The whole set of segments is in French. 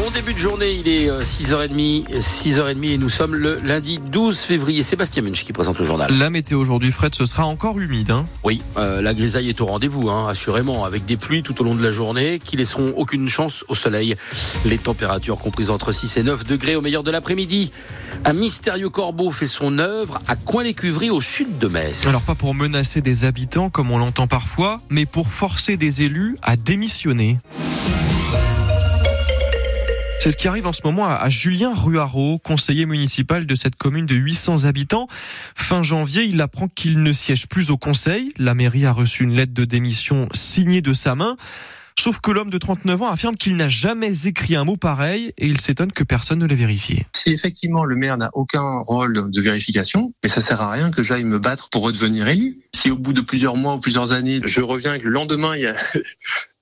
Bon début de journée, il est 6h30, euh, 6h30 et nous sommes le lundi 12 février. Sébastien Munch qui présente le journal. La météo aujourd'hui, Fred, ce sera encore humide. Hein? Oui, euh, la grisaille est au rendez-vous, hein, assurément, avec des pluies tout au long de la journée qui laisseront aucune chance au soleil. Les températures comprises entre 6 et 9 degrés au meilleur de l'après-midi. Un mystérieux corbeau fait son œuvre à Coin-les-Cuveries au sud de Metz. Alors pas pour menacer des habitants comme on l'entend parfois, mais pour forcer des élus à démissionner. C'est ce qui arrive en ce moment à Julien Ruaro, conseiller municipal de cette commune de 800 habitants. Fin janvier, il apprend qu'il ne siège plus au conseil. La mairie a reçu une lettre de démission signée de sa main. Sauf que l'homme de 39 ans affirme qu'il n'a jamais écrit un mot pareil et il s'étonne que personne ne l'ait vérifié. Si effectivement le maire n'a aucun rôle de vérification, mais ça sert à rien que j'aille me battre pour redevenir élu. Si au bout de plusieurs mois ou plusieurs années, je reviens que le lendemain, il y a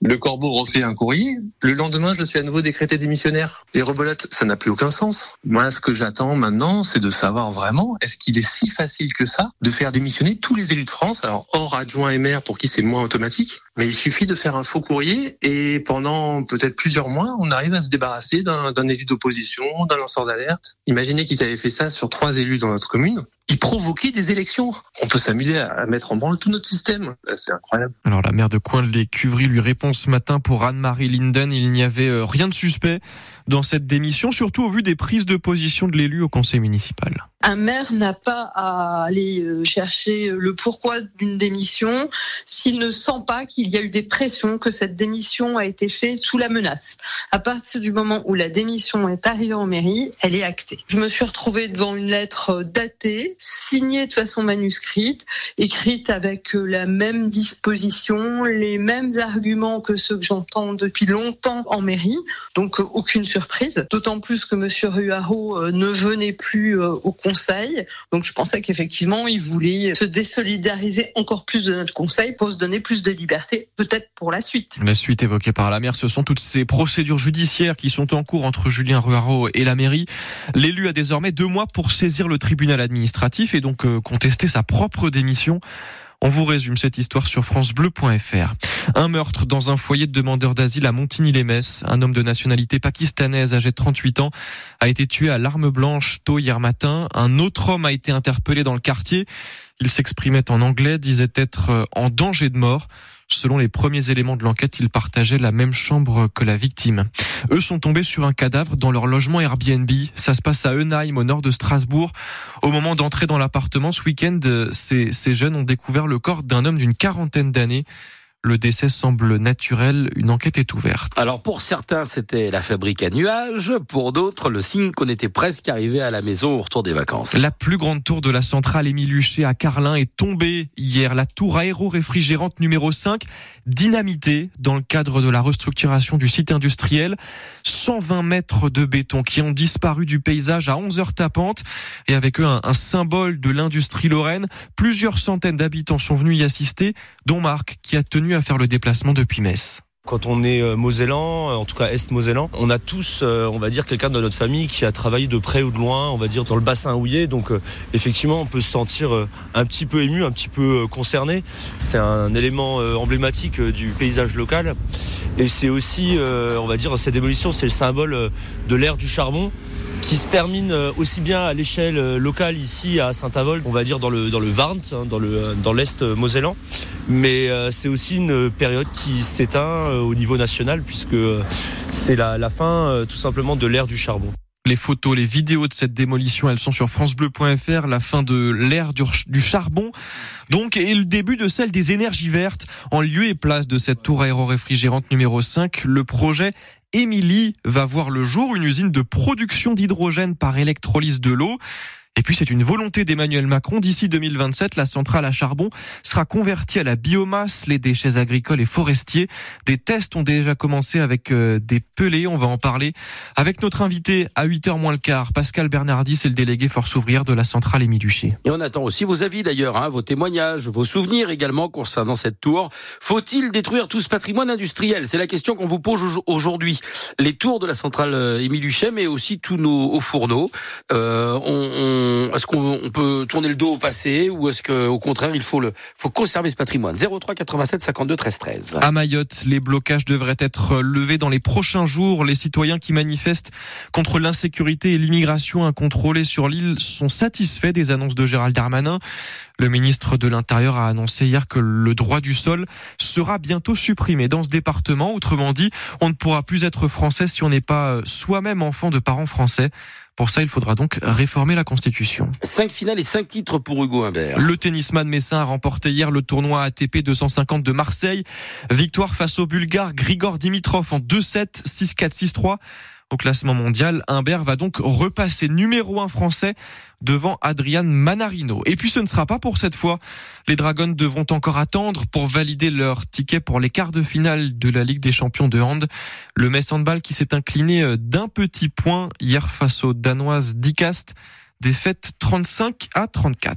le corbeau refait un courrier, le lendemain, je suis à nouveau décrété démissionnaire. Et rebelote, ça n'a plus aucun sens. Moi, ce que j'attends maintenant, c'est de savoir vraiment, est-ce qu'il est si facile que ça de faire démissionner tous les élus de France, alors hors adjoint et maire pour qui c'est moins automatique, mais il suffit de faire un faux courrier et pendant peut-être plusieurs mois, on arrive à se débarrasser d'un élu d'opposition, d'un lanceur d'alerte. Imaginez qu'ils avaient fait ça sur trois élus dans notre commune qui provoquait des élections. On peut s'amuser à mettre en branle tout notre système. C'est incroyable. Alors la maire de Coin-les-Cuveries lui répond ce matin pour Anne-Marie Linden, il n'y avait euh, rien de suspect dans cette démission, surtout au vu des prises de position de l'élu au conseil municipal. Un maire n'a pas à aller euh, chercher le pourquoi d'une démission s'il ne sent pas qu'il y a eu des pressions, que cette démission a été faite sous la menace. À partir du moment où la démission est arrivée en mairie, elle est actée. Je me suis retrouvée devant une lettre datée, signée de façon manuscrite, écrite avec euh, la même disposition, les mêmes arguments que ceux que j'entends depuis longtemps en mairie. Donc euh, aucune surprise. D'autant plus que Monsieur Ruaro ne venait plus au conseil. Donc je pensais qu'effectivement, il voulait se désolidariser encore plus de notre conseil pour se donner plus de liberté, peut-être pour la suite. La suite évoquée par la maire, ce sont toutes ces procédures judiciaires qui sont en cours entre Julien Ruaro et la mairie. L'élu a désormais deux mois pour saisir le tribunal administratif et donc euh, contester sa propre démission. On vous résume cette histoire sur francebleu.fr. Un meurtre dans un foyer de demandeurs d'asile à Montigny-les-Metz. Un homme de nationalité pakistanaise âgé de 38 ans a été tué à l'arme blanche tôt hier matin. Un autre homme a été interpellé dans le quartier. Il s'exprimait en anglais, disait être en danger de mort. Selon les premiers éléments de l'enquête, ils partageaient la même chambre que la victime. Eux sont tombés sur un cadavre dans leur logement Airbnb. Ça se passe à Eunheim, au nord de Strasbourg. Au moment d'entrer dans l'appartement ce week-end, ces, ces jeunes ont découvert le corps d'un homme d'une quarantaine d'années. Le décès semble naturel. Une enquête est ouverte. Alors pour certains, c'était la fabrique à nuages. Pour d'autres, le signe qu'on était presque arrivé à la maison au retour des vacances. La plus grande tour de la centrale Émile Huchet à Carlin est tombée hier. La tour aéro-réfrigérante numéro 5, dynamitée dans le cadre de la restructuration du site industriel. 120 mètres de béton qui ont disparu du paysage à 11 heures tapantes et avec eux un, un symbole de l'industrie lorraine. Plusieurs centaines d'habitants sont venus y assister, dont Marc qui a tenu à faire le déplacement depuis Metz. Quand on est mosellan, en tout cas est-mosellan, on a tous, on va dire, quelqu'un de notre famille qui a travaillé de près ou de loin, on va dire, dans le bassin houillé. Donc effectivement, on peut se sentir un petit peu ému, un petit peu concerné. C'est un élément emblématique du paysage local. Et c'est aussi, on va dire, cette démolition, c'est le symbole de l'ère du charbon qui se termine aussi bien à l'échelle locale ici à Saint-Avold, on va dire dans le dans le Varnt, dans le dans l'est mosellan, mais c'est aussi une période qui s'éteint au niveau national puisque c'est la, la fin tout simplement de l'ère du charbon. Les photos, les vidéos de cette démolition, elles sont sur francebleu.fr, la fin de l'ère du, charbon. Donc, et le début de celle des énergies vertes. En lieu et place de cette tour aéro-réfrigérante numéro 5, le projet Émilie va voir le jour, une usine de production d'hydrogène par électrolyse de l'eau. Et puis c'est une volonté d'Emmanuel Macron. D'ici 2027, la centrale à charbon sera convertie à la biomasse, les déchets agricoles et forestiers. Des tests ont déjà commencé avec euh, des pelés. On va en parler avec notre invité à 8h moins le quart. Pascal Bernardi, c'est le délégué force ouvrière de la centrale Émile Duché. Et on attend aussi vos avis d'ailleurs, hein, vos témoignages, vos souvenirs également concernant cette tour. Faut-il détruire tout ce patrimoine industriel? C'est la question qu'on vous pose aujourd'hui. Les tours de la centrale Émile Duché, mais aussi tous nos hauts fourneaux. Euh, on, on est-ce qu'on peut tourner le dos au passé ou est-ce qu'au contraire il faut le faut conserver ce patrimoine? 03 87 52 13 13. À Mayotte, les blocages devraient être levés dans les prochains jours. Les citoyens qui manifestent contre l'insécurité et l'immigration incontrôlée sur l'île sont satisfaits des annonces de Gérald Darmanin. Le ministre de l'Intérieur a annoncé hier que le droit du sol sera bientôt supprimé dans ce département. Autrement dit, on ne pourra plus être français si on n'est pas soi-même enfant de parents français. Pour ça, il faudra donc réformer la Constitution. Cinq finales et cinq titres pour Hugo Humbert. Le tennisman messin a remporté hier le tournoi ATP 250 de Marseille. Victoire face au Bulgare Grigor Dimitrov en 2-7, 6-4, 6-3. Au classement mondial, Humbert va donc repasser numéro un français devant Adrian Manarino. Et puis ce ne sera pas pour cette fois. Les Dragons devront encore attendre pour valider leur ticket pour les quarts de finale de la Ligue des champions de hand. Le Metz Handball qui s'est incliné euh, d'un petit point hier face aux Danoises d'Icast. Défaite 35 à 34.